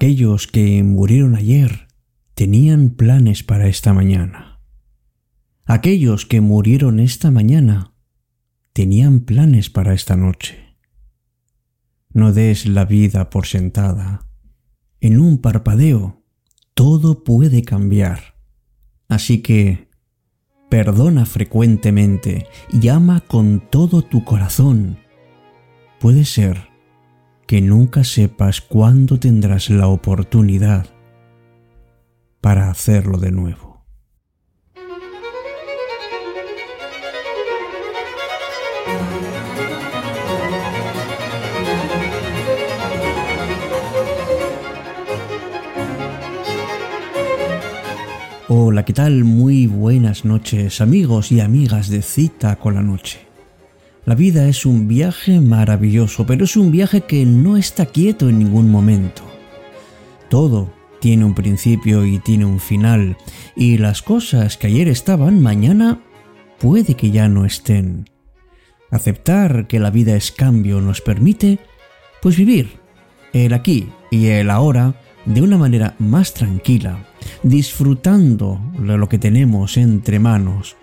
Aquellos que murieron ayer tenían planes para esta mañana. Aquellos que murieron esta mañana tenían planes para esta noche. No des la vida por sentada. En un parpadeo todo puede cambiar. Así que perdona frecuentemente y ama con todo tu corazón. Puede ser que nunca sepas cuándo tendrás la oportunidad para hacerlo de nuevo. Hola, ¿qué tal? Muy buenas noches amigos y amigas de Cita con la Noche. La vida es un viaje maravilloso, pero es un viaje que no está quieto en ningún momento. Todo tiene un principio y tiene un final, y las cosas que ayer estaban, mañana puede que ya no estén. Aceptar que la vida es cambio nos permite, pues vivir el aquí y el ahora de una manera más tranquila, disfrutando de lo que tenemos entre manos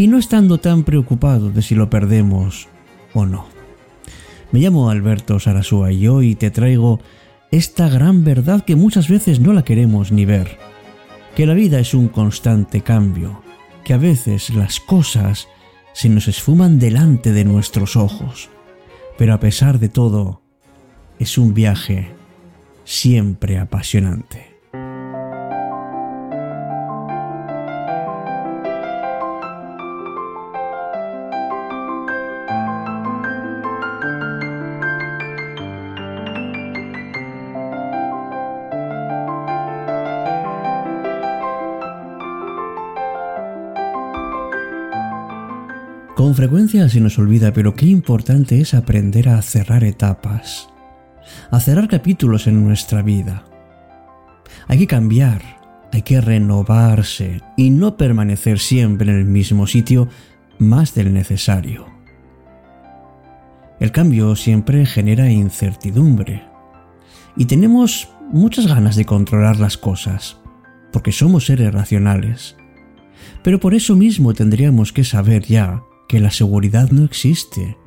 y no estando tan preocupado de si lo perdemos o no. Me llamo Alberto Sarasúa y hoy te traigo esta gran verdad que muchas veces no la queremos ni ver, que la vida es un constante cambio, que a veces las cosas se nos esfuman delante de nuestros ojos, pero a pesar de todo, es un viaje siempre apasionante. Con frecuencia se nos olvida, pero qué importante es aprender a cerrar etapas, a cerrar capítulos en nuestra vida. Hay que cambiar, hay que renovarse y no permanecer siempre en el mismo sitio más del necesario. El cambio siempre genera incertidumbre y tenemos muchas ganas de controlar las cosas, porque somos seres racionales. Pero por eso mismo tendríamos que saber ya que la seguridad no existe.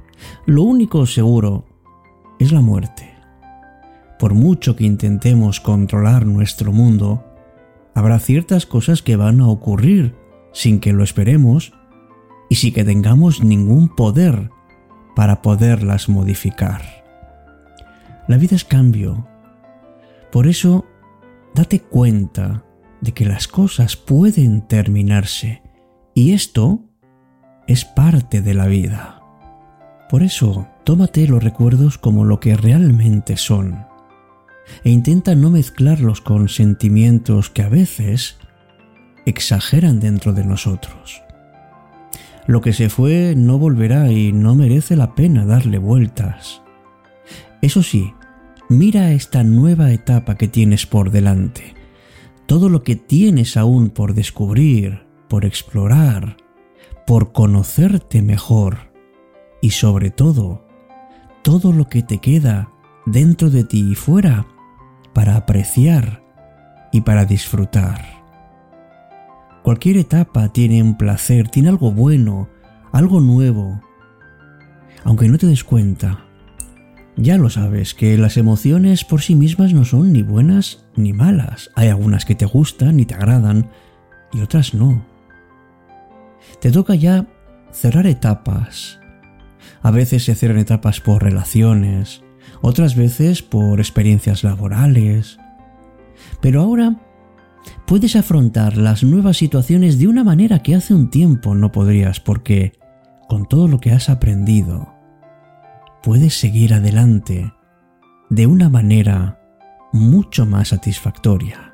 Lo único seguro es la muerte. Por mucho que intentemos controlar nuestro mundo, habrá ciertas cosas que van a ocurrir sin que lo esperemos y sin que tengamos ningún poder para poderlas modificar. La vida es cambio. Por eso, date cuenta de que las cosas pueden terminarse y esto es parte de la vida. Por eso, tómate los recuerdos como lo que realmente son e intenta no mezclarlos con sentimientos que a veces exageran dentro de nosotros. Lo que se fue no volverá y no merece la pena darle vueltas. Eso sí, mira esta nueva etapa que tienes por delante, todo lo que tienes aún por descubrir, por explorar, por conocerte mejor y sobre todo, todo lo que te queda dentro de ti y fuera para apreciar y para disfrutar. Cualquier etapa tiene un placer, tiene algo bueno, algo nuevo. Aunque no te des cuenta, ya lo sabes que las emociones por sí mismas no son ni buenas ni malas. Hay algunas que te gustan y te agradan y otras no. Te toca ya cerrar etapas. A veces se cierran etapas por relaciones, otras veces por experiencias laborales. Pero ahora puedes afrontar las nuevas situaciones de una manera que hace un tiempo no podrías porque, con todo lo que has aprendido, puedes seguir adelante de una manera mucho más satisfactoria.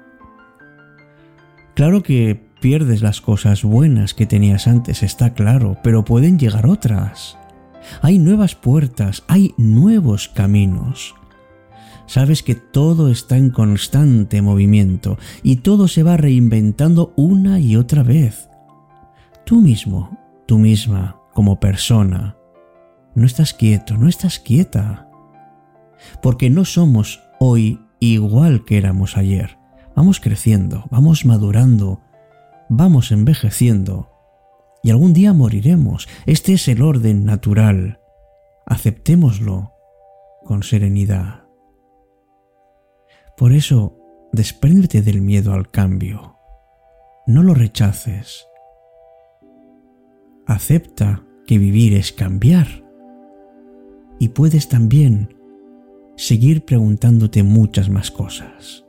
Claro que Pierdes las cosas buenas que tenías antes, está claro, pero pueden llegar otras. Hay nuevas puertas, hay nuevos caminos. Sabes que todo está en constante movimiento y todo se va reinventando una y otra vez. Tú mismo, tú misma, como persona, no estás quieto, no estás quieta. Porque no somos hoy igual que éramos ayer. Vamos creciendo, vamos madurando, vamos envejeciendo y algún día moriremos. Este es el orden natural. Aceptémoslo con serenidad. Por eso, despréndete del miedo al cambio. No lo rechaces. Acepta que vivir es cambiar. Y puedes también seguir preguntándote muchas más cosas.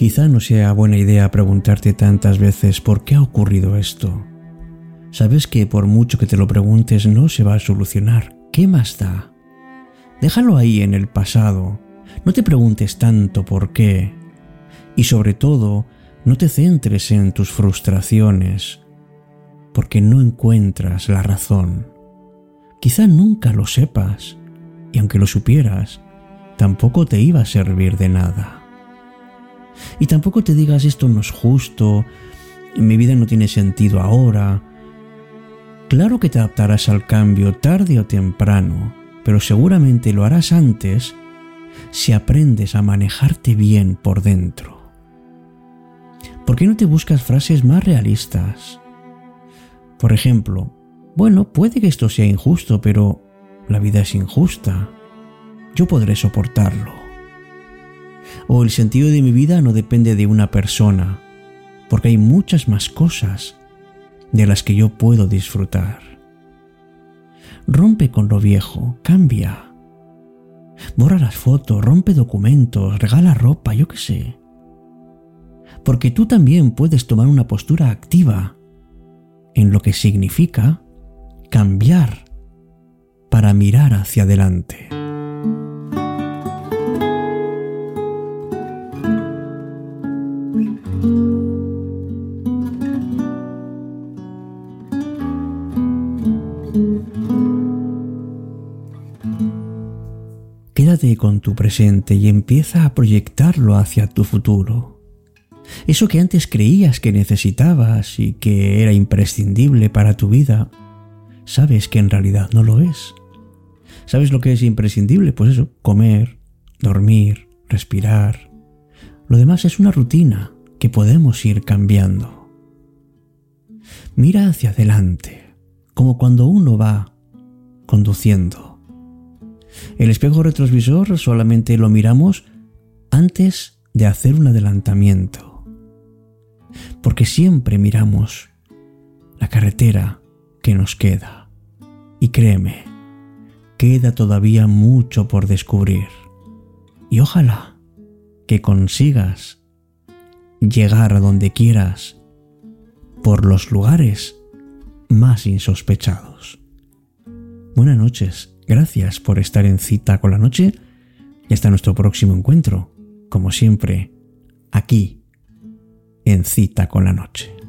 Quizá no sea buena idea preguntarte tantas veces por qué ha ocurrido esto. Sabes que por mucho que te lo preguntes no se va a solucionar. ¿Qué más da? Déjalo ahí en el pasado. No te preguntes tanto por qué. Y sobre todo, no te centres en tus frustraciones, porque no encuentras la razón. Quizá nunca lo sepas, y aunque lo supieras, tampoco te iba a servir de nada. Y tampoco te digas esto no es justo, mi vida no tiene sentido ahora. Claro que te adaptarás al cambio tarde o temprano, pero seguramente lo harás antes si aprendes a manejarte bien por dentro. ¿Por qué no te buscas frases más realistas? Por ejemplo, bueno, puede que esto sea injusto, pero la vida es injusta. Yo podré soportarlo o el sentido de mi vida no depende de una persona, porque hay muchas más cosas de las que yo puedo disfrutar. Rompe con lo viejo, cambia. Borra las fotos, rompe documentos, regala ropa, yo qué sé. Porque tú también puedes tomar una postura activa en lo que significa cambiar para mirar hacia adelante. Tu presente y empieza a proyectarlo hacia tu futuro. Eso que antes creías que necesitabas y que era imprescindible para tu vida, sabes que en realidad no lo es. ¿Sabes lo que es imprescindible? Pues eso, comer, dormir, respirar. Lo demás es una rutina que podemos ir cambiando. Mira hacia adelante, como cuando uno va conduciendo el espejo retrovisor solamente lo miramos antes de hacer un adelantamiento. Porque siempre miramos la carretera que nos queda. Y créeme, queda todavía mucho por descubrir. Y ojalá que consigas llegar a donde quieras por los lugares más insospechados. Buenas noches Gracias por estar en cita con la noche y hasta nuestro próximo encuentro, como siempre, aquí, en cita con la noche.